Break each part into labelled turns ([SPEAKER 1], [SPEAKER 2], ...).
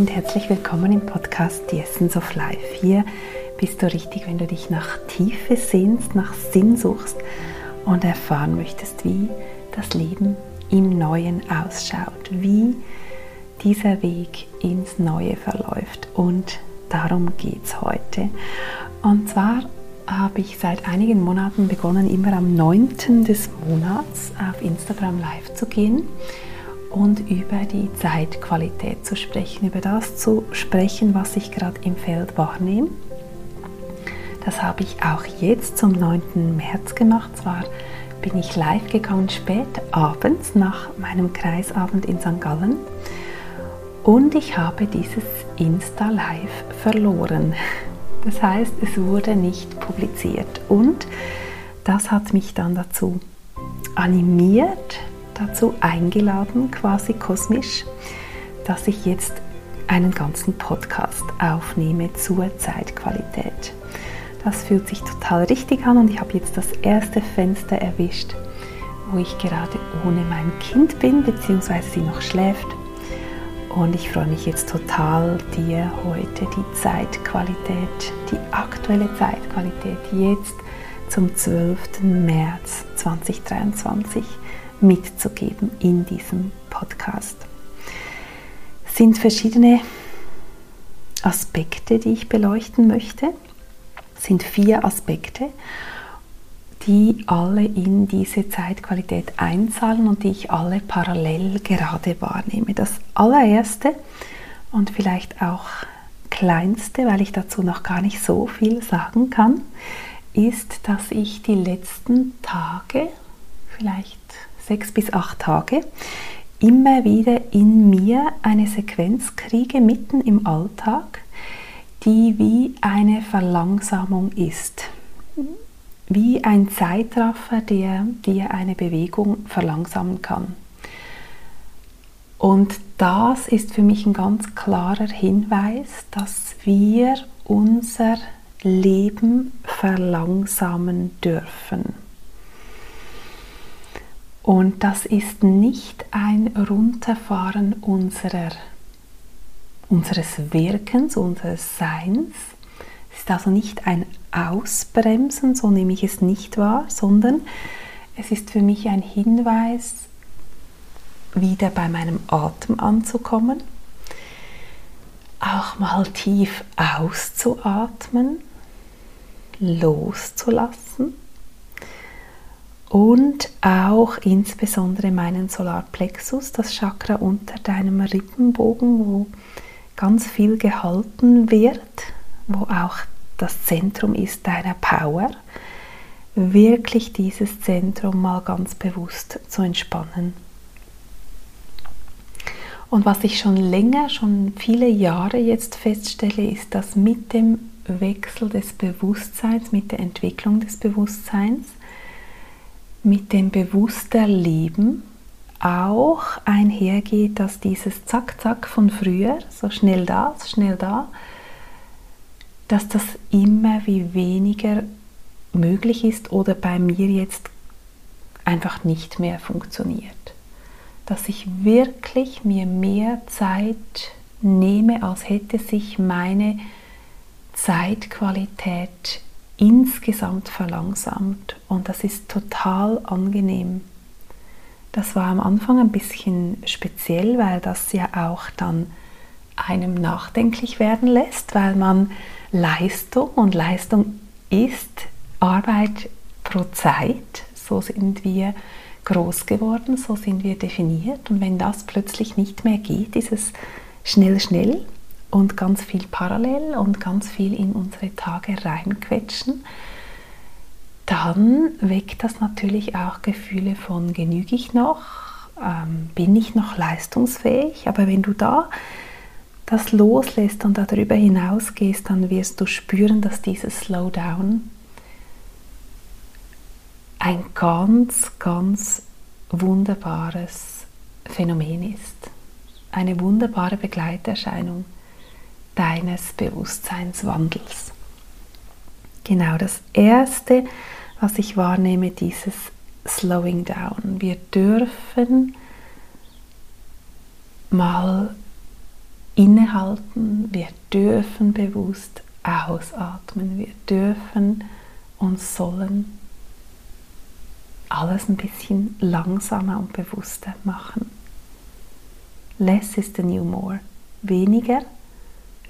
[SPEAKER 1] und herzlich willkommen im Podcast The Essence of Life. Hier bist du richtig, wenn du dich nach Tiefe sehnst, nach Sinn suchst und erfahren möchtest, wie das Leben im Neuen ausschaut, wie dieser Weg ins Neue verläuft. Und darum geht es heute. Und zwar habe ich seit einigen Monaten begonnen, immer am 9. des Monats auf Instagram live zu gehen und über die Zeitqualität zu sprechen, über das zu sprechen, was ich gerade im Feld wahrnehme. Das habe ich auch jetzt zum 9. März gemacht. Zwar bin ich live gegangen spät abends nach meinem Kreisabend in St. Gallen und ich habe dieses Insta Live verloren. Das heißt, es wurde nicht publiziert und das hat mich dann dazu animiert, dazu eingeladen, quasi kosmisch, dass ich jetzt einen ganzen Podcast aufnehme zur Zeitqualität. Das fühlt sich total richtig an und ich habe jetzt das erste Fenster erwischt, wo ich gerade ohne mein Kind bin, beziehungsweise sie noch schläft. Und ich freue mich jetzt total, dir heute die Zeitqualität, die aktuelle Zeitqualität jetzt zum 12. März 2023 mitzugeben in diesem Podcast. Es sind verschiedene Aspekte, die ich beleuchten möchte. Es sind vier Aspekte, die alle in diese Zeitqualität einzahlen und die ich alle parallel gerade wahrnehme. Das allererste und vielleicht auch kleinste, weil ich dazu noch gar nicht so viel sagen kann, ist, dass ich die letzten Tage, vielleicht sechs bis acht Tage immer wieder in mir eine Sequenz kriege, mitten im Alltag, die wie eine Verlangsamung ist. Wie ein Zeitraffer, der dir eine Bewegung verlangsamen kann. Und das ist für mich ein ganz klarer Hinweis, dass wir unser Leben verlangsamen dürfen. Und das ist nicht ein Runterfahren unserer, unseres Wirkens, unseres Seins. Es ist also nicht ein Ausbremsen, so nehme ich es nicht wahr, sondern es ist für mich ein Hinweis, wieder bei meinem Atem anzukommen, auch mal tief auszuatmen, loszulassen und auch insbesondere meinen Solarplexus, das Chakra unter deinem Rippenbogen, wo ganz viel gehalten wird, wo auch das Zentrum ist deiner Power, wirklich dieses Zentrum mal ganz bewusst zu entspannen. Und was ich schon länger, schon viele Jahre jetzt feststelle, ist, dass mit dem Wechsel des Bewusstseins, mit der Entwicklung des Bewusstseins, mit dem bewusster Leben auch einhergeht, dass dieses Zack-Zack von früher, so schnell da, so schnell da, dass das immer wie weniger möglich ist oder bei mir jetzt einfach nicht mehr funktioniert. Dass ich wirklich mir mehr Zeit nehme, als hätte sich meine Zeitqualität insgesamt verlangsamt und das ist total angenehm. Das war am Anfang ein bisschen speziell, weil das ja auch dann einem nachdenklich werden lässt, weil man Leistung und Leistung ist Arbeit pro Zeit, so sind wir groß geworden, so sind wir definiert. Und wenn das plötzlich nicht mehr geht, ist es schnell, schnell und ganz viel parallel und ganz viel in unsere Tage reinquetschen, dann weckt das natürlich auch Gefühle von genüge ich noch, ähm, bin ich noch leistungsfähig, aber wenn du da das loslässt und darüber hinausgehst, dann wirst du spüren, dass dieses Slowdown ein ganz, ganz wunderbares Phänomen ist. Eine wunderbare Begleiterscheinung deines Bewusstseinswandels. Genau das Erste, was ich wahrnehme, dieses Slowing Down. Wir dürfen mal innehalten, wir dürfen bewusst ausatmen, wir dürfen und sollen alles ein bisschen langsamer und bewusster machen. Less is the new more. Weniger,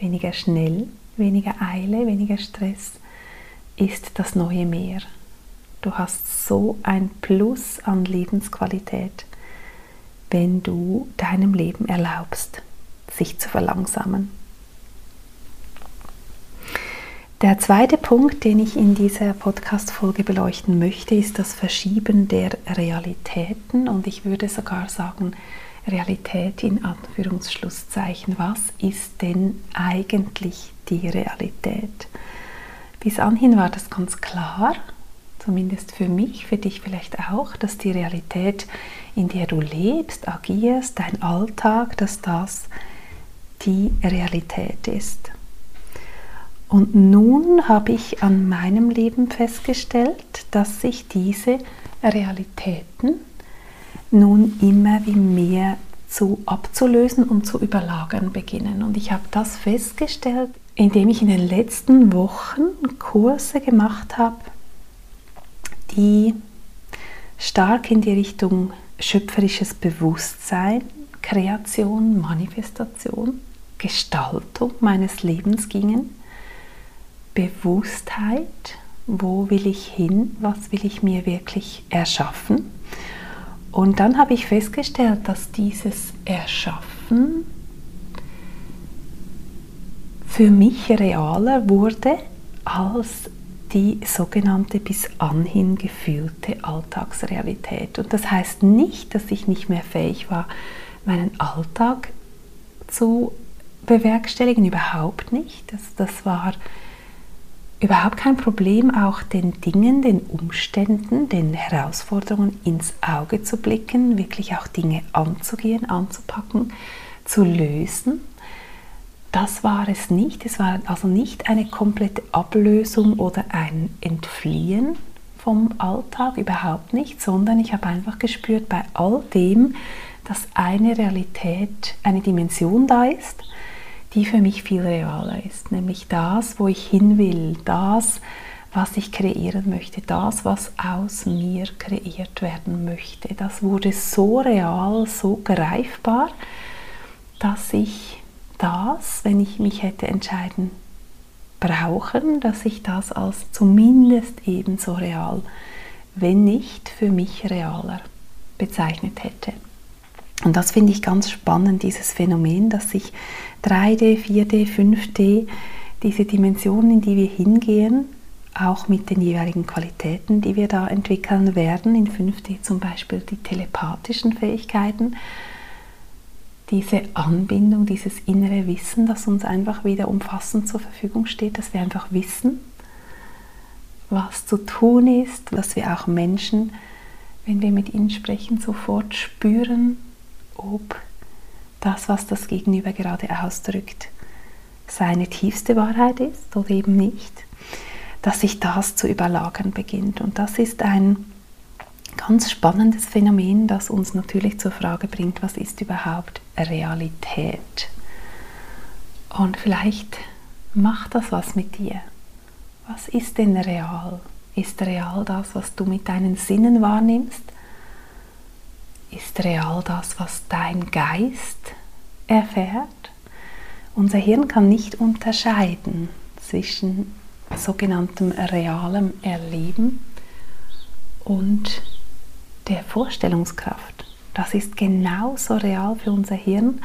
[SPEAKER 1] weniger schnell, weniger Eile, weniger Stress ist das neue Mehr. Du hast so ein Plus an Lebensqualität, wenn du deinem Leben erlaubst, sich zu verlangsamen. Der zweite Punkt, den ich in dieser Podcast-Folge beleuchten möchte, ist das Verschieben der Realitäten und ich würde sogar sagen, Realität in Anführungsschlusszeichen. Was ist denn eigentlich die Realität? Bis anhin war das ganz klar, zumindest für mich, für dich vielleicht auch, dass die Realität, in der du lebst, agierst, dein Alltag, dass das die Realität ist. Und nun habe ich an meinem Leben festgestellt, dass sich diese Realitäten nun immer wie mehr zu abzulösen und zu überlagern beginnen. Und ich habe das festgestellt, indem ich in den letzten Wochen Kurse gemacht habe, die stark in die Richtung schöpferisches Bewusstsein, Kreation, Manifestation, Gestaltung meines Lebens gingen Bewusstheit, wo will ich hin, was will ich mir wirklich erschaffen. Und dann habe ich festgestellt, dass dieses Erschaffen für mich realer wurde als die sogenannte bis anhin gefühlte Alltagsrealität. Und das heißt nicht, dass ich nicht mehr fähig war, meinen Alltag zu bewerkstelligen, überhaupt nicht. Das, das war überhaupt kein Problem, auch den Dingen, den Umständen, den Herausforderungen ins Auge zu blicken, wirklich auch Dinge anzugehen, anzupacken, zu lösen. Das war es nicht. Es war also nicht eine komplette Ablösung oder ein Entfliehen vom Alltag, überhaupt nicht, sondern ich habe einfach gespürt bei all dem, dass eine Realität, eine Dimension da ist, die für mich viel realer ist, nämlich das, wo ich hin will, das, was ich kreieren möchte, das, was aus mir kreiert werden möchte. Das wurde so real, so greifbar, dass ich das, wenn ich mich hätte entscheiden brauchen, dass ich das als zumindest ebenso real, wenn nicht für mich realer bezeichnet hätte. Und das finde ich ganz spannend, dieses Phänomen, dass sich 3D, 4D, 5D, diese Dimensionen, in die wir hingehen, auch mit den jeweiligen Qualitäten, die wir da entwickeln werden, in 5D zum Beispiel die telepathischen Fähigkeiten, diese Anbindung, dieses innere Wissen, das uns einfach wieder umfassend zur Verfügung steht, dass wir einfach wissen, was zu tun ist, dass wir auch Menschen, wenn wir mit ihnen sprechen, sofort spüren, ob das, was das Gegenüber gerade ausdrückt, seine tiefste Wahrheit ist oder eben nicht, dass sich das zu überlagern beginnt. Und das ist ein ganz spannendes Phänomen, das uns natürlich zur Frage bringt, was ist überhaupt Realität? Und vielleicht macht das was mit dir. Was ist denn real? Ist real das, was du mit deinen Sinnen wahrnimmst? Ist real das, was dein Geist erfährt. Unser Hirn kann nicht unterscheiden zwischen sogenanntem realem Erleben und der Vorstellungskraft. Das ist genauso real für unser Hirn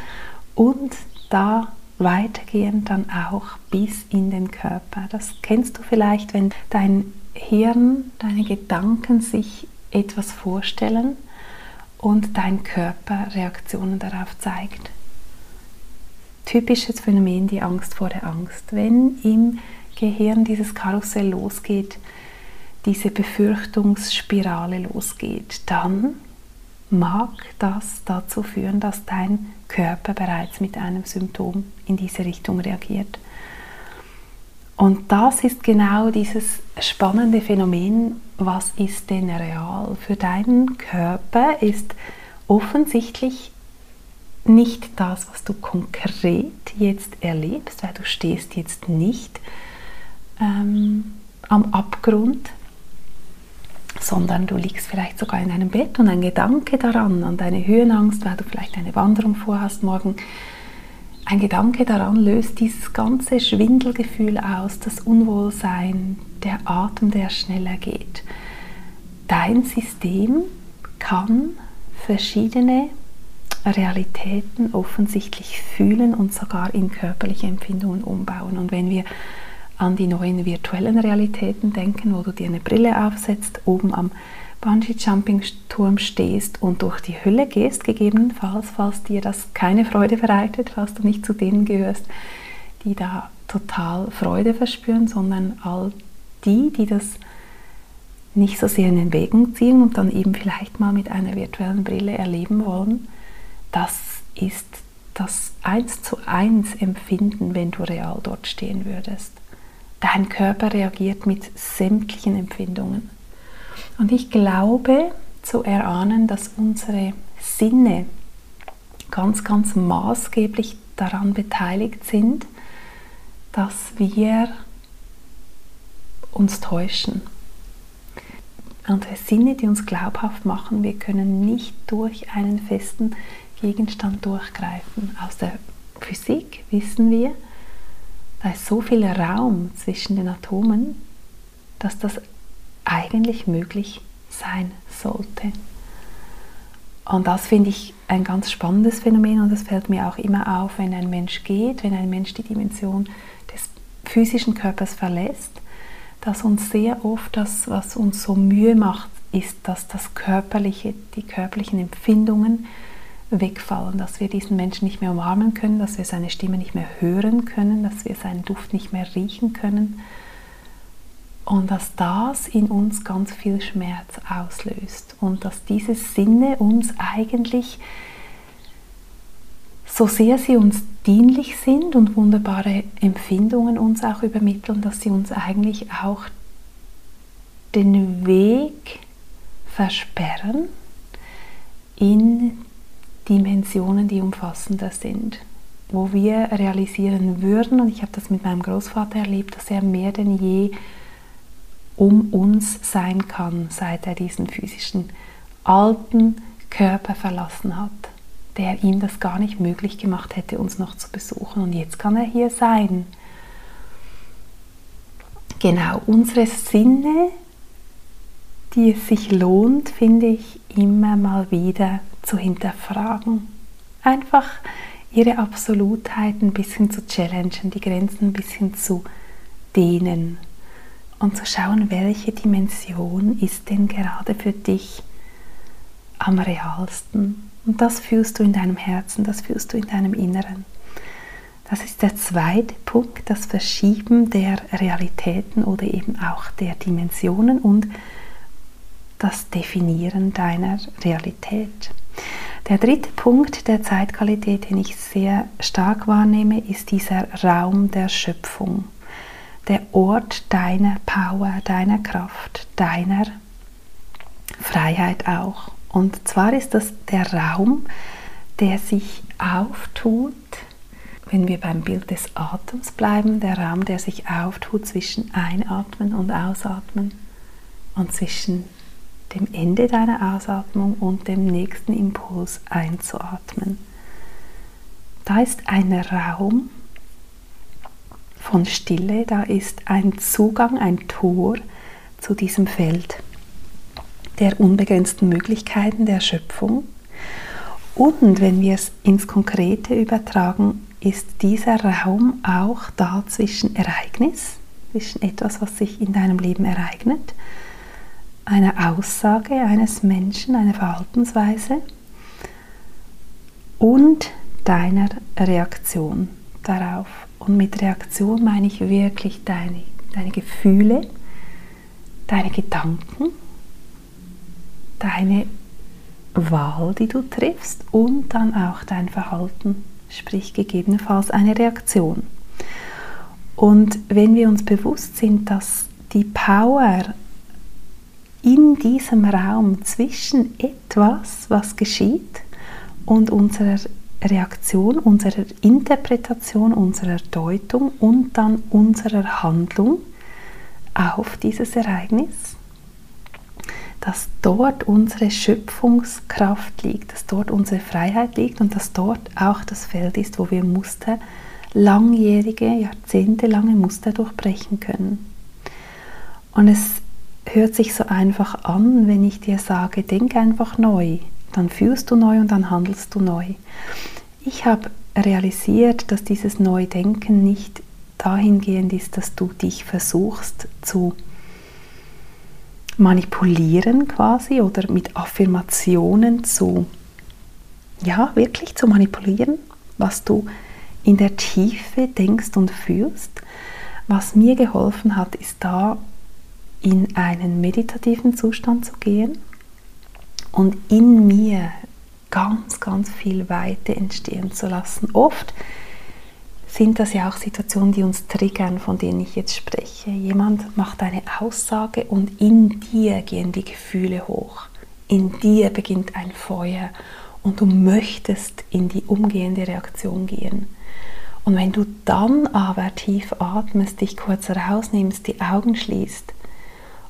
[SPEAKER 1] und da weitergehend dann auch bis in den Körper. Das kennst du vielleicht, wenn dein Hirn, deine Gedanken sich etwas vorstellen und dein Körper Reaktionen darauf zeigt. Typisches Phänomen die Angst vor der Angst. Wenn im Gehirn dieses Karussell losgeht, diese Befürchtungsspirale losgeht, dann mag das dazu führen, dass dein Körper bereits mit einem Symptom in diese Richtung reagiert. Und das ist genau dieses spannende Phänomen, was ist denn real? Für deinen Körper ist offensichtlich nicht das, was du konkret jetzt erlebst, weil du stehst jetzt nicht ähm, am Abgrund, sondern du liegst vielleicht sogar in deinem Bett und ein Gedanke daran, an deine Höhenangst, weil du vielleicht eine Wanderung vorhast morgen, ein Gedanke daran löst dieses ganze Schwindelgefühl aus, das Unwohlsein, der Atem, der schneller geht. Dein System kann verschiedene Realitäten offensichtlich fühlen und sogar in körperliche Empfindungen umbauen. Und wenn wir an die neuen virtuellen Realitäten denken, wo du dir eine Brille aufsetzt, oben am Bungee-Jumping-Turm stehst und durch die Hölle gehst, gegebenenfalls, falls dir das keine Freude bereitet, falls du nicht zu denen gehörst, die da total Freude verspüren, sondern all die, die das nicht so sehr in den Wegen ziehen und dann eben vielleicht mal mit einer virtuellen Brille erleben wollen, das ist das eins zu eins Empfinden, wenn du real dort stehen würdest. Dein Körper reagiert mit sämtlichen Empfindungen. Und ich glaube zu erahnen, dass unsere Sinne ganz, ganz maßgeblich daran beteiligt sind, dass wir uns täuschen. Unsere Sinne, die uns glaubhaft machen, wir können nicht durch einen festen Gegenstand durchgreifen. Aus der Physik wissen wir, da ist so viel Raum zwischen den Atomen, dass das eigentlich möglich sein sollte. Und das finde ich ein ganz spannendes Phänomen und das fällt mir auch immer auf, wenn ein Mensch geht, wenn ein Mensch die Dimension des physischen Körpers verlässt, dass uns sehr oft das, was uns so Mühe macht, ist, dass das körperliche, die körperlichen Empfindungen wegfallen, dass wir diesen Menschen nicht mehr umarmen können, dass wir seine Stimme nicht mehr hören können, dass wir seinen Duft nicht mehr riechen können und dass das in uns ganz viel Schmerz auslöst. Und dass diese Sinne uns eigentlich, so sehr sie uns dienlich sind und wunderbare Empfindungen uns auch übermitteln, dass sie uns eigentlich auch den Weg versperren in Dimensionen, die umfassender sind, wo wir realisieren würden, und ich habe das mit meinem Großvater erlebt, dass er mehr denn je um uns sein kann, seit er diesen physischen alten Körper verlassen hat, der ihm das gar nicht möglich gemacht hätte, uns noch zu besuchen. Und jetzt kann er hier sein. Genau, unsere Sinne, die es sich lohnt, finde ich, immer mal wieder zu hinterfragen. Einfach ihre Absolutheit ein bisschen zu challengen, die Grenzen ein bisschen zu dehnen und zu schauen, welche Dimension ist denn gerade für dich am realsten. Und das fühlst du in deinem Herzen, das fühlst du in deinem Inneren. Das ist der zweite Punkt, das Verschieben der Realitäten oder eben auch der Dimensionen und das Definieren deiner Realität. Der dritte Punkt der Zeitqualität, den ich sehr stark wahrnehme, ist dieser Raum der Schöpfung der Ort deiner Power, deiner Kraft, deiner Freiheit auch. Und zwar ist das der Raum, der sich auftut, wenn wir beim Bild des Atems bleiben, der Raum, der sich auftut zwischen Einatmen und Ausatmen und zwischen dem Ende deiner Ausatmung und dem nächsten Impuls einzuatmen. Da ist ein Raum, von Stille, da ist ein Zugang, ein Tor zu diesem Feld der unbegrenzten Möglichkeiten der Schöpfung. Und wenn wir es ins Konkrete übertragen, ist dieser Raum auch da zwischen Ereignis, zwischen etwas, was sich in deinem Leben ereignet, einer Aussage eines Menschen, einer Verhaltensweise und deiner Reaktion darauf. Und mit Reaktion meine ich wirklich deine, deine Gefühle, deine Gedanken, deine Wahl, die du triffst und dann auch dein Verhalten, sprich gegebenenfalls eine Reaktion. Und wenn wir uns bewusst sind, dass die Power in diesem Raum zwischen etwas, was geschieht, und unserer Reaktion, unserer Interpretation, unserer Deutung und dann unserer Handlung auf dieses Ereignis, dass dort unsere Schöpfungskraft liegt, dass dort unsere Freiheit liegt und dass dort auch das Feld ist, wo wir Muster, langjährige, jahrzehntelange Muster durchbrechen können. Und es hört sich so einfach an, wenn ich dir sage, denk einfach neu, dann fühlst du neu und dann handelst du neu. Ich habe realisiert, dass dieses Neudenken nicht dahingehend ist, dass du dich versuchst zu manipulieren quasi oder mit Affirmationen zu, ja, wirklich zu manipulieren, was du in der Tiefe denkst und fühlst. Was mir geholfen hat, ist da in einen meditativen Zustand zu gehen und in mir ganz, ganz viel Weite entstehen zu lassen. Oft sind das ja auch Situationen, die uns triggern, von denen ich jetzt spreche. Jemand macht eine Aussage und in dir gehen die Gefühle hoch. In dir beginnt ein Feuer und du möchtest in die umgehende Reaktion gehen. Und wenn du dann aber tief atmest, dich kurz rausnimmst, die Augen schließt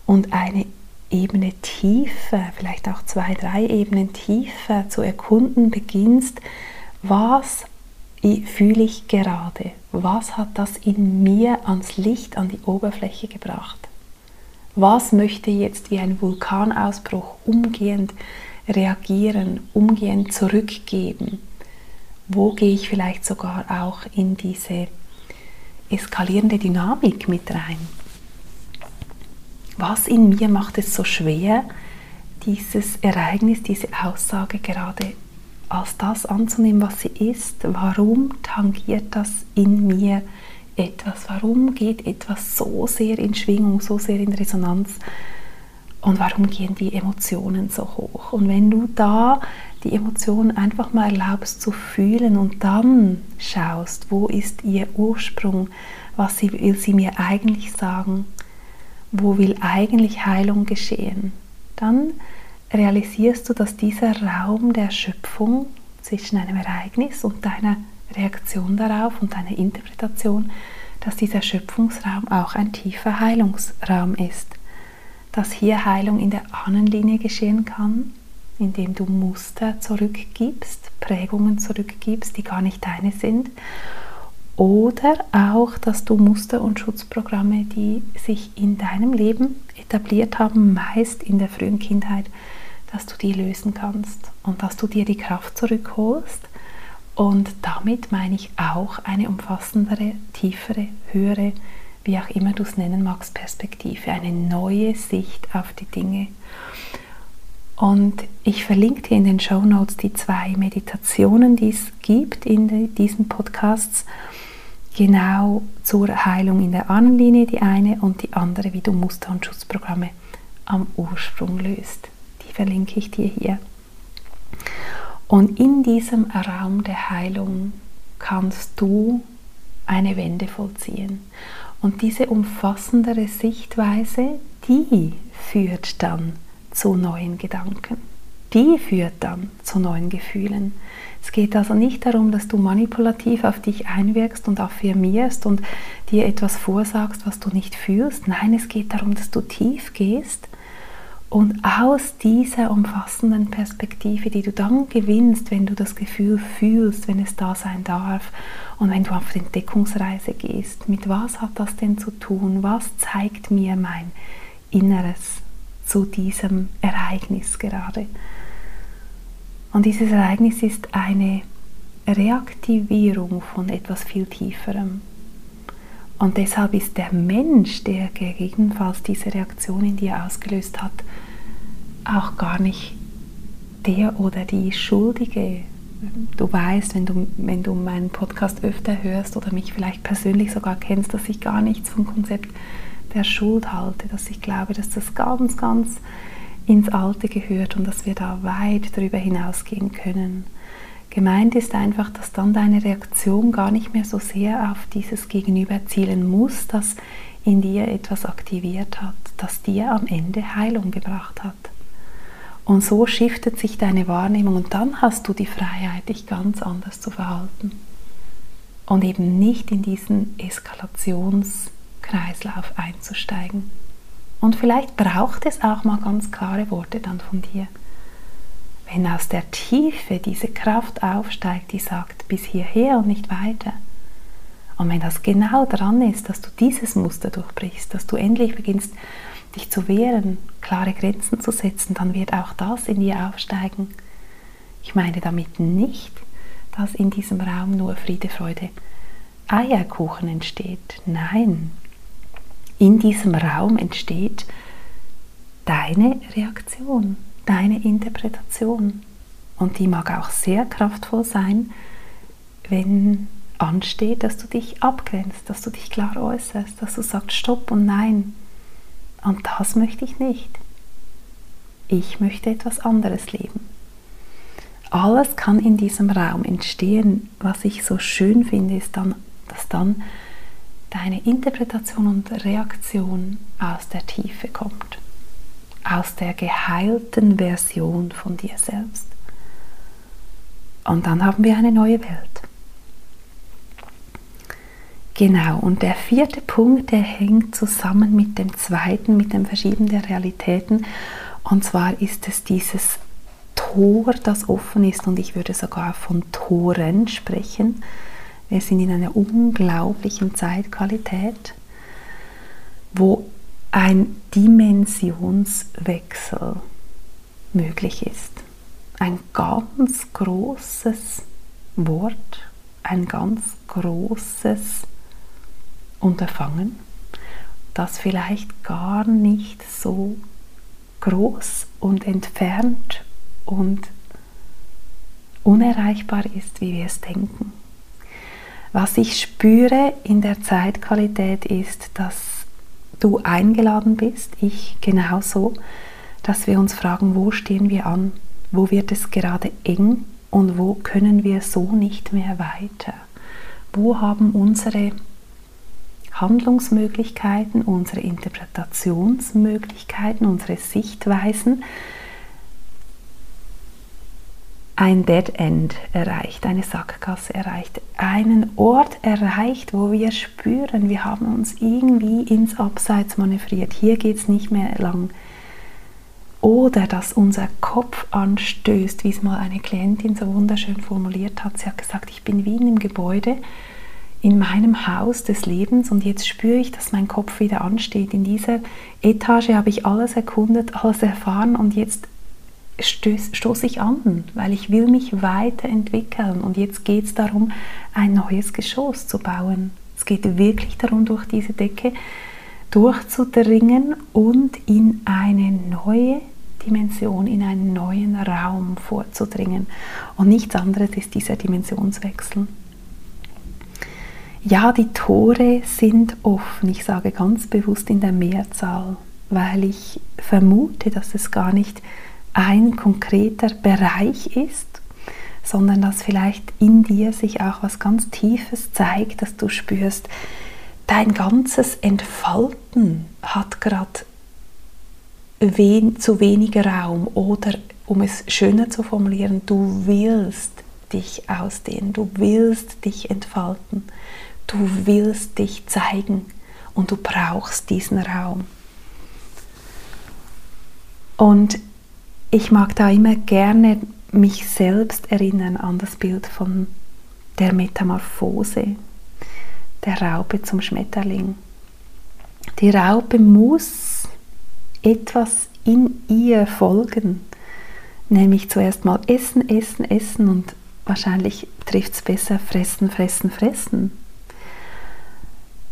[SPEAKER 1] und eine Ebene tiefer, vielleicht auch zwei, drei Ebenen tiefer zu erkunden beginnst, was fühle ich gerade? Was hat das in mir ans Licht, an die Oberfläche gebracht? Was möchte jetzt wie ein Vulkanausbruch umgehend reagieren, umgehend zurückgeben? Wo gehe ich vielleicht sogar auch in diese eskalierende Dynamik mit rein? Was in mir macht es so schwer, dieses Ereignis, diese Aussage gerade als das anzunehmen, was sie ist. Warum tangiert das in mir etwas? Warum geht etwas so sehr in Schwingung, so sehr in Resonanz? Und warum gehen die Emotionen so hoch? Und wenn du da die Emotionen einfach mal erlaubst zu fühlen und dann schaust, wo ist ihr Ursprung, was will sie mir eigentlich sagen, wo will eigentlich Heilung geschehen, dann realisierst du, dass dieser Raum der Schöpfung zwischen einem Ereignis und deiner Reaktion darauf und deiner Interpretation, dass dieser Schöpfungsraum auch ein tiefer Heilungsraum ist. Dass hier Heilung in der Ahnenlinie geschehen kann, indem du Muster zurückgibst, Prägungen zurückgibst, die gar nicht deine sind. Oder auch, dass du Muster und Schutzprogramme, die sich in deinem Leben etabliert haben, meist in der frühen Kindheit, dass du die lösen kannst und dass du dir die Kraft zurückholst. Und damit meine ich auch eine umfassendere, tiefere, höhere, wie auch immer du es nennen magst, Perspektive, eine neue Sicht auf die Dinge. Und ich verlinke dir in den Show Notes die zwei Meditationen, die es gibt in diesen Podcasts, genau zur Heilung in der Ahnenlinie, die eine und die andere, wie du Muster- und Schutzprogramme am Ursprung löst verlinke ich dir hier. Und in diesem Raum der Heilung kannst du eine Wende vollziehen. Und diese umfassendere Sichtweise, die führt dann zu neuen Gedanken. Die führt dann zu neuen Gefühlen. Es geht also nicht darum, dass du manipulativ auf dich einwirkst und affirmierst und dir etwas vorsagst, was du nicht fühlst. Nein, es geht darum, dass du tief gehst und aus dieser umfassenden Perspektive, die du dann gewinnst, wenn du das Gefühl fühlst, wenn es da sein darf und wenn du auf die Entdeckungsreise gehst, mit was hat das denn zu tun? Was zeigt mir mein Inneres zu diesem Ereignis gerade? Und dieses Ereignis ist eine Reaktivierung von etwas viel Tieferem. Und deshalb ist der Mensch, der gegebenenfalls diese Reaktion in dir ausgelöst hat, auch gar nicht der oder die Schuldige. Du weißt, wenn du, wenn du meinen Podcast öfter hörst oder mich vielleicht persönlich sogar kennst, dass ich gar nichts vom Konzept der Schuld halte, dass ich glaube, dass das ganz, ganz ins Alte gehört und dass wir da weit darüber hinausgehen können. Gemeint ist einfach, dass dann deine Reaktion gar nicht mehr so sehr auf dieses Gegenüber zielen muss, das in dir etwas aktiviert hat, das dir am Ende Heilung gebracht hat. Und so shiftet sich deine Wahrnehmung und dann hast du die Freiheit, dich ganz anders zu verhalten. Und eben nicht in diesen Eskalationskreislauf einzusteigen. Und vielleicht braucht es auch mal ganz klare Worte dann von dir. Wenn aus der Tiefe diese Kraft aufsteigt, die sagt, bis hierher und nicht weiter. Und wenn das genau dran ist, dass du dieses Muster durchbrichst, dass du endlich beginnst, dich zu wehren, klare Grenzen zu setzen, dann wird auch das in dir aufsteigen. Ich meine damit nicht, dass in diesem Raum nur Friede, Freude, Eierkuchen entsteht. Nein, in diesem Raum entsteht deine Reaktion, deine Interpretation. Und die mag auch sehr kraftvoll sein, wenn ansteht, dass du dich abgrenzt, dass du dich klar äußerst, dass du sagst Stopp und Nein. Und das möchte ich nicht. Ich möchte etwas anderes leben. Alles kann in diesem Raum entstehen. Was ich so schön finde, ist dann, dass dann deine Interpretation und Reaktion aus der Tiefe kommt. Aus der geheilten Version von dir selbst. Und dann haben wir eine neue Welt. Genau, und der vierte Punkt, der hängt zusammen mit dem zweiten, mit dem Verschieben der Realitäten. Und zwar ist es dieses Tor, das offen ist, und ich würde sogar von Toren sprechen. Wir sind in einer unglaublichen Zeitqualität, wo ein Dimensionswechsel möglich ist. Ein ganz großes Wort, ein ganz großes Unterfangen, das vielleicht gar nicht so groß und entfernt und unerreichbar ist, wie wir es denken. Was ich spüre in der Zeitqualität ist, dass du eingeladen bist, ich genauso, dass wir uns fragen, wo stehen wir an, wo wird es gerade eng? Und wo können wir so nicht mehr weiter. Wo haben unsere Handlungsmöglichkeiten, unsere Interpretationsmöglichkeiten, unsere Sichtweisen ein Dead End erreicht, eine Sackgasse erreicht, einen Ort erreicht, wo wir spüren, wir haben uns irgendwie ins Abseits manövriert. Hier geht es nicht mehr lang. Oder dass unser Kopf anstößt, wie es mal eine Klientin so wunderschön formuliert hat. Sie hat gesagt, ich bin wie in einem Gebäude in meinem Haus des Lebens und jetzt spüre ich, dass mein Kopf wieder ansteht. In dieser Etage habe ich alles erkundet, alles erfahren und jetzt stoße ich an, weil ich will mich weiterentwickeln und jetzt geht es darum, ein neues Geschoss zu bauen. Es geht wirklich darum, durch diese Decke durchzudringen und in eine neue Dimension, in einen neuen Raum vorzudringen. Und nichts anderes ist dieser Dimensionswechsel. Ja, die Tore sind offen. Ich sage ganz bewusst in der Mehrzahl, weil ich vermute, dass es gar nicht ein konkreter Bereich ist, sondern dass vielleicht in dir sich auch was ganz Tiefes zeigt, dass du spürst, dein ganzes Entfalten hat gerade wen, zu wenig Raum oder um es schöner zu formulieren, du willst dich ausdehnen, du willst dich entfalten. Du willst dich zeigen und du brauchst diesen Raum. Und ich mag da immer gerne mich selbst erinnern an das Bild von der Metamorphose, der Raupe zum Schmetterling. Die Raupe muss etwas in ihr folgen, nämlich zuerst mal essen, essen, essen und wahrscheinlich trifft es besser fressen, fressen, fressen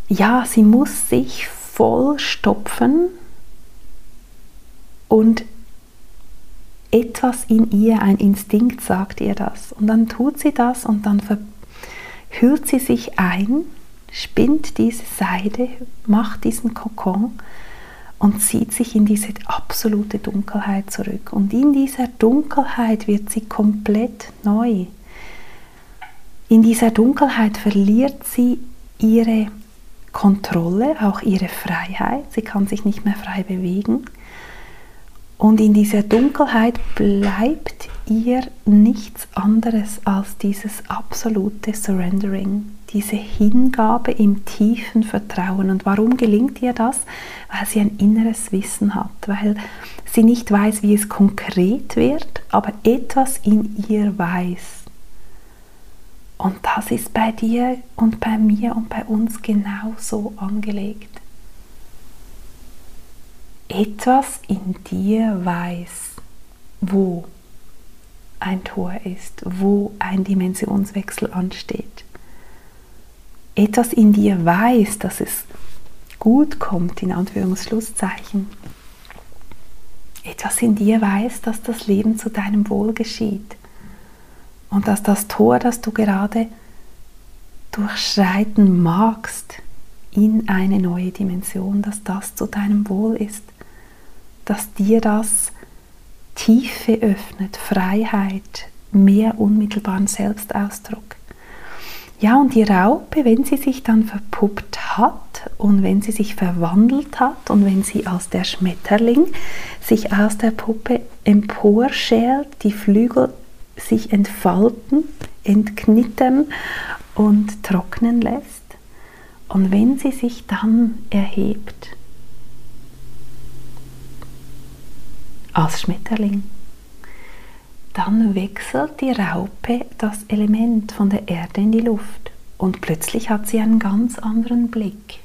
[SPEAKER 1] ja, sie muss sich voll stopfen und etwas in ihr, ein Instinkt sagt ihr das. Und dann tut sie das und dann hüllt sie sich ein, spinnt diese Seide, macht diesen Kokon und zieht sich in diese absolute Dunkelheit zurück. Und in dieser Dunkelheit wird sie komplett neu. In dieser Dunkelheit verliert sie ihre Kontrolle, auch ihre Freiheit. Sie kann sich nicht mehr frei bewegen. Und in dieser Dunkelheit bleibt ihr nichts anderes als dieses absolute Surrendering, diese Hingabe im tiefen Vertrauen. Und warum gelingt ihr das? Weil sie ein inneres Wissen hat, weil sie nicht weiß, wie es konkret wird, aber etwas in ihr weiß. Und das ist bei dir und bei mir und bei uns genauso angelegt. Etwas in dir weiß, wo ein Tor ist, wo ein Dimensionswechsel ansteht. Etwas in dir weiß, dass es gut kommt, in Anführungsschlusszeichen. Etwas in dir weiß, dass das Leben zu deinem Wohl geschieht und dass das Tor, das du gerade durchschreiten magst in eine neue Dimension, dass das zu deinem Wohl ist, dass dir das Tiefe öffnet, Freiheit, mehr unmittelbaren Selbstausdruck. Ja, und die Raupe, wenn sie sich dann verpuppt hat und wenn sie sich verwandelt hat und wenn sie als der Schmetterling sich aus der Puppe emporschält, die Flügel sich entfalten, entknittern und trocknen lässt. Und wenn sie sich dann erhebt, als Schmetterling. Dann wechselt die Raupe das Element von der Erde in die Luft und plötzlich hat sie einen ganz anderen Blick.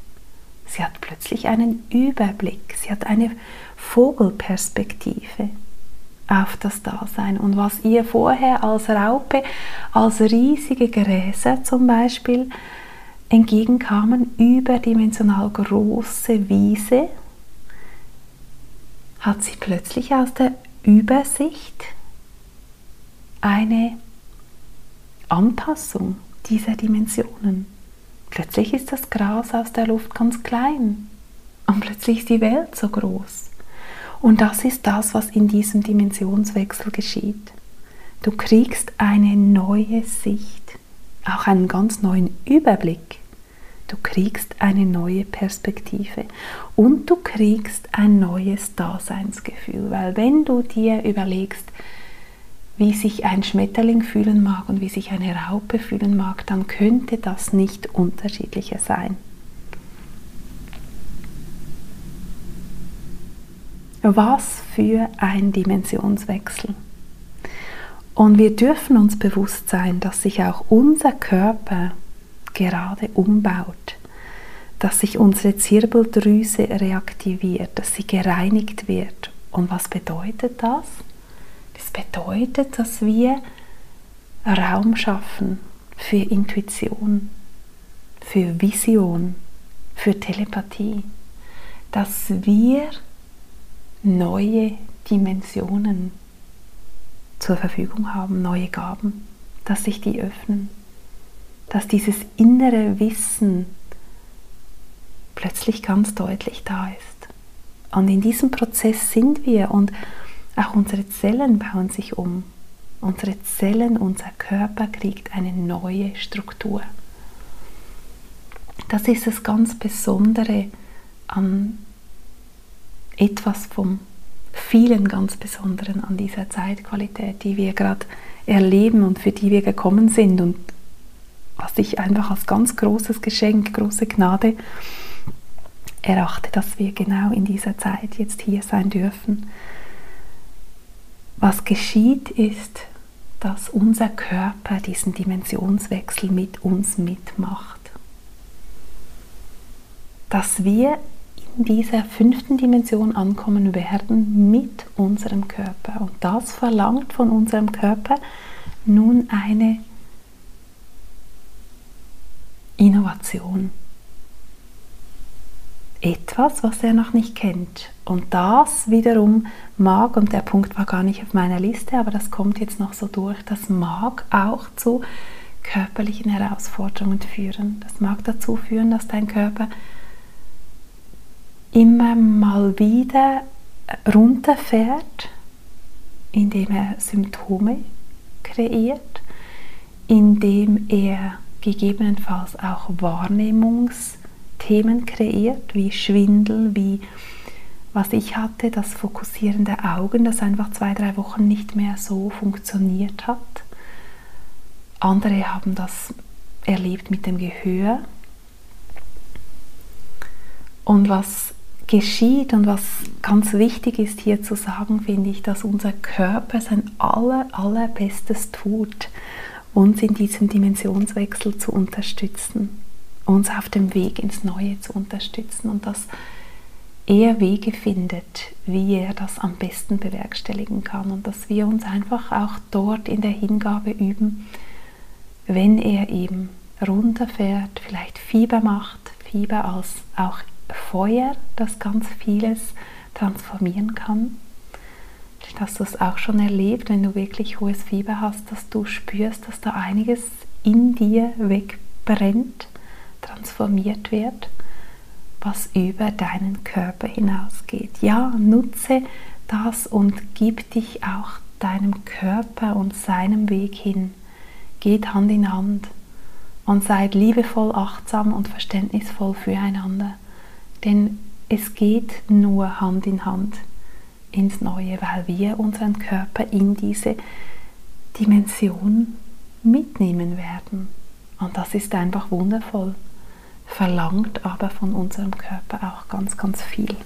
[SPEAKER 1] Sie hat plötzlich einen Überblick, sie hat eine Vogelperspektive auf das Dasein. Und was ihr vorher als Raupe, als riesige Gräser zum Beispiel entgegenkamen, überdimensional große Wiese, hat sie plötzlich aus der Übersicht eine Anpassung dieser Dimensionen. Plötzlich ist das Gras aus der Luft ganz klein und plötzlich ist die Welt so groß. Und das ist das, was in diesem Dimensionswechsel geschieht. Du kriegst eine neue Sicht, auch einen ganz neuen Überblick Du kriegst eine neue Perspektive und du kriegst ein neues Daseinsgefühl, weil wenn du dir überlegst, wie sich ein Schmetterling fühlen mag und wie sich eine Raupe fühlen mag, dann könnte das nicht unterschiedlicher sein. Was für ein Dimensionswechsel. Und wir dürfen uns bewusst sein, dass sich auch unser Körper gerade umbaut, dass sich unsere Zirbeldrüse reaktiviert, dass sie gereinigt wird. Und was bedeutet das? Das bedeutet, dass wir Raum schaffen für Intuition, für Vision, für Telepathie, dass wir neue Dimensionen zur Verfügung haben, neue Gaben, dass sich die öffnen dass dieses innere Wissen plötzlich ganz deutlich da ist. Und in diesem Prozess sind wir und auch unsere Zellen bauen sich um. Unsere Zellen, unser Körper kriegt eine neue Struktur. Das ist das ganz Besondere an etwas vom vielen ganz Besonderen an dieser Zeitqualität, die wir gerade erleben und für die wir gekommen sind und was ich einfach als ganz großes Geschenk, große Gnade erachte, dass wir genau in dieser Zeit jetzt hier sein dürfen. Was geschieht ist, dass unser Körper diesen Dimensionswechsel mit uns mitmacht. Dass wir in dieser fünften Dimension ankommen werden mit unserem Körper. Und das verlangt von unserem Körper nun eine Innovation. Etwas, was er noch nicht kennt. Und das wiederum mag, und der Punkt war gar nicht auf meiner Liste, aber das kommt jetzt noch so durch, das mag auch zu körperlichen Herausforderungen führen. Das mag dazu führen, dass dein Körper immer mal wieder runterfährt, indem er Symptome kreiert, indem er gegebenenfalls auch Wahrnehmungsthemen kreiert, wie Schwindel, wie was ich hatte, das Fokussieren der Augen, das einfach zwei, drei Wochen nicht mehr so funktioniert hat. Andere haben das erlebt mit dem Gehör. Und was geschieht und was ganz wichtig ist hier zu sagen, finde ich, dass unser Körper sein aller, allerbestes tut, uns in diesem Dimensionswechsel zu unterstützen, uns auf dem Weg ins Neue zu unterstützen und dass er Wege findet, wie er das am besten bewerkstelligen kann und dass wir uns einfach auch dort in der Hingabe üben, wenn er eben runterfährt, vielleicht Fieber macht, Fieber als auch Feuer, das ganz vieles transformieren kann. Hast du es auch schon erlebt, wenn du wirklich hohes Fieber hast, dass du spürst, dass da einiges in dir wegbrennt, transformiert wird, was über deinen Körper hinausgeht. Ja, nutze das und gib dich auch deinem Körper und seinem Weg hin. Geht Hand in Hand und seid liebevoll, achtsam und verständnisvoll füreinander. Denn es geht nur Hand in Hand ins Neue, weil wir unseren Körper in diese Dimension mitnehmen werden. Und das ist einfach wundervoll, verlangt aber von unserem Körper auch ganz, ganz viel.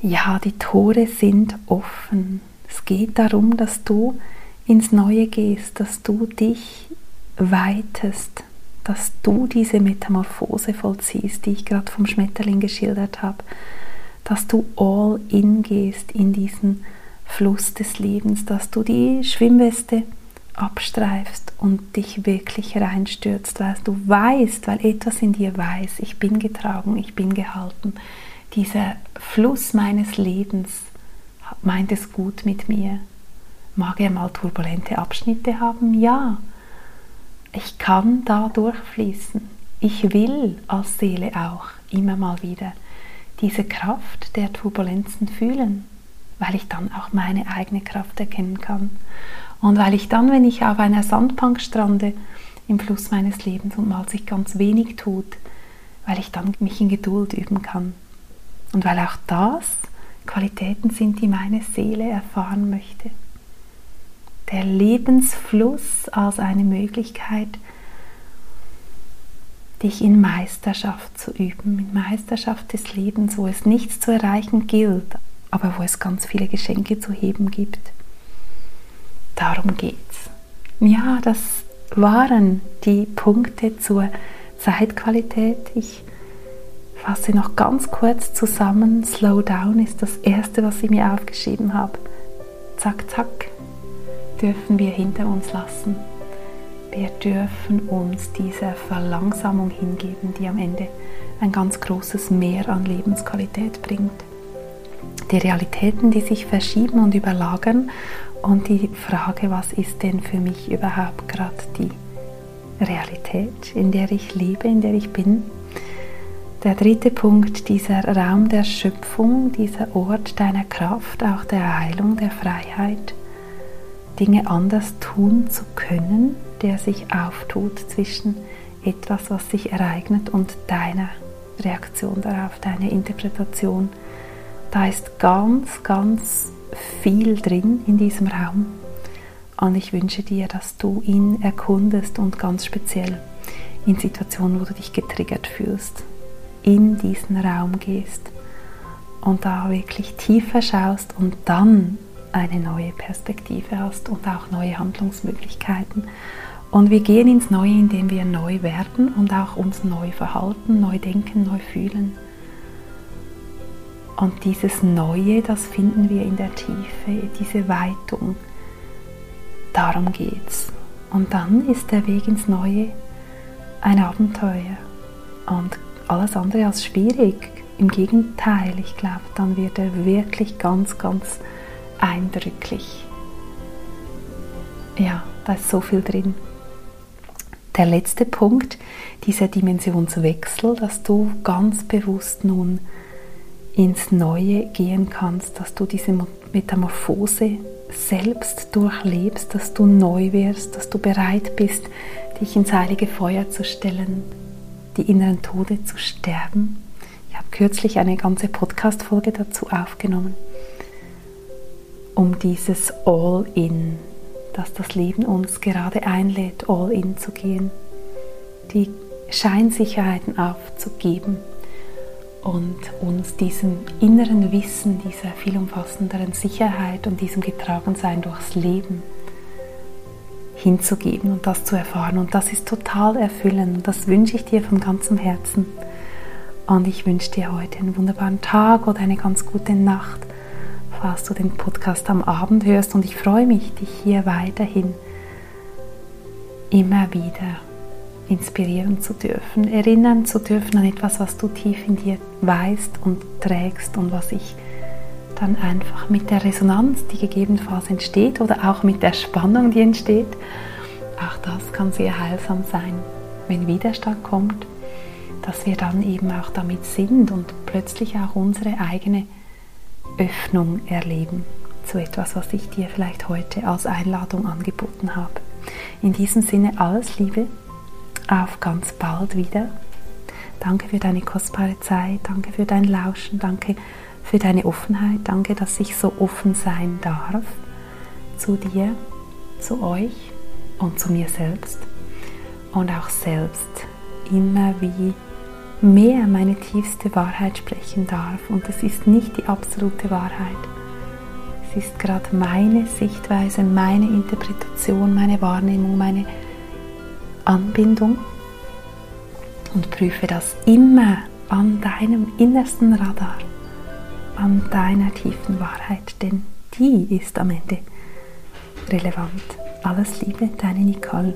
[SPEAKER 1] Ja, die Tore sind offen. Es geht darum, dass du ins Neue gehst, dass du dich weitest, dass du diese Metamorphose vollziehst, die ich gerade vom Schmetterling geschildert habe, dass du all in gehst in diesen Fluss des Lebens, dass du die Schwimmweste abstreifst und dich wirklich reinstürzt, weil du weißt, weil etwas in dir weiß, ich bin getragen, ich bin gehalten. Dieser Fluss meines Lebens meint es gut mit mir. Mag er mal turbulente Abschnitte haben? Ja ich kann da durchfließen. Ich will als Seele auch immer mal wieder diese Kraft der Turbulenzen fühlen, weil ich dann auch meine eigene Kraft erkennen kann. Und weil ich dann, wenn ich auf einer Sandbank strande, im Fluss meines Lebens und mal sich ganz wenig tut, weil ich dann mich in Geduld üben kann. Und weil auch das Qualitäten sind, die meine Seele erfahren möchte der Lebensfluss als eine Möglichkeit, dich in Meisterschaft zu üben, in Meisterschaft des Lebens, wo es nichts zu erreichen gilt, aber wo es ganz viele Geschenke zu heben gibt. Darum geht's. Ja, das waren die Punkte zur Zeitqualität. Ich fasse noch ganz kurz zusammen. Slow down ist das erste, was ich mir aufgeschrieben habe. Zack, zack, dürfen wir hinter uns lassen. Wir dürfen uns dieser Verlangsamung hingeben, die am Ende ein ganz großes Mehr an Lebensqualität bringt. Die Realitäten, die sich verschieben und überlagern und die Frage, was ist denn für mich überhaupt gerade die Realität, in der ich lebe, in der ich bin. Der dritte Punkt, dieser Raum der Schöpfung, dieser Ort deiner Kraft, auch der Heilung, der Freiheit Dinge anders tun zu können, der sich auftut zwischen etwas, was sich ereignet und deiner Reaktion darauf, deiner Interpretation. Da ist ganz, ganz viel drin in diesem Raum. Und ich wünsche dir, dass du ihn erkundest und ganz speziell in Situationen, wo du dich getriggert fühlst, in diesen Raum gehst und da wirklich tiefer schaust und dann eine neue Perspektive hast und auch neue Handlungsmöglichkeiten. Und wir gehen ins Neue, indem wir neu werden und auch uns neu verhalten, neu denken, neu fühlen. Und dieses Neue, das finden wir in der Tiefe, diese Weitung. Darum geht's. Und dann ist der Weg ins Neue ein Abenteuer und alles andere als schwierig. Im Gegenteil, ich glaube, dann wird er wirklich ganz, ganz eindrücklich. Ja, da ist so viel drin. Der letzte Punkt, dieser Dimensionswechsel, dass du ganz bewusst nun ins Neue gehen kannst, dass du diese Metamorphose selbst durchlebst, dass du neu wirst, dass du bereit bist, dich ins heilige Feuer zu stellen, die inneren Tode zu sterben. Ich habe kürzlich eine ganze Podcast-Folge dazu aufgenommen, um dieses All-In, dass das Leben uns gerade einlädt, All-In zu gehen, die Scheinsicherheiten aufzugeben und uns diesem inneren Wissen, dieser viel umfassenderen Sicherheit und diesem Getragensein durchs Leben hinzugeben und das zu erfahren. Und das ist total erfüllend das wünsche ich dir von ganzem Herzen. Und ich wünsche dir heute einen wunderbaren Tag oder eine ganz gute Nacht, falls du den Podcast am Abend hörst. Und ich freue mich, dich hier weiterhin immer wieder inspirieren zu dürfen, erinnern zu dürfen an etwas, was du tief in dir weißt und trägst und was ich dann einfach mit der Resonanz, die gegebenenfalls entsteht oder auch mit der Spannung, die entsteht, auch das kann sehr heilsam sein, wenn Widerstand kommt, dass wir dann eben auch damit sind und plötzlich auch unsere eigene Öffnung erleben zu etwas, was ich dir vielleicht heute als Einladung angeboten habe. In diesem Sinne alles Liebe, auf ganz bald wieder. Danke für deine kostbare Zeit, danke für dein Lauschen, danke für deine Offenheit, danke, dass ich so offen sein darf zu dir, zu euch und zu mir selbst und auch selbst immer wie mehr meine tiefste Wahrheit sprechen darf. Und es ist nicht die absolute Wahrheit. Es ist gerade meine Sichtweise, meine Interpretation, meine Wahrnehmung, meine Anbindung und prüfe das immer an deinem innersten Radar, an deiner tiefen Wahrheit, denn die ist am Ende relevant. Alles Liebe, deine Nicole.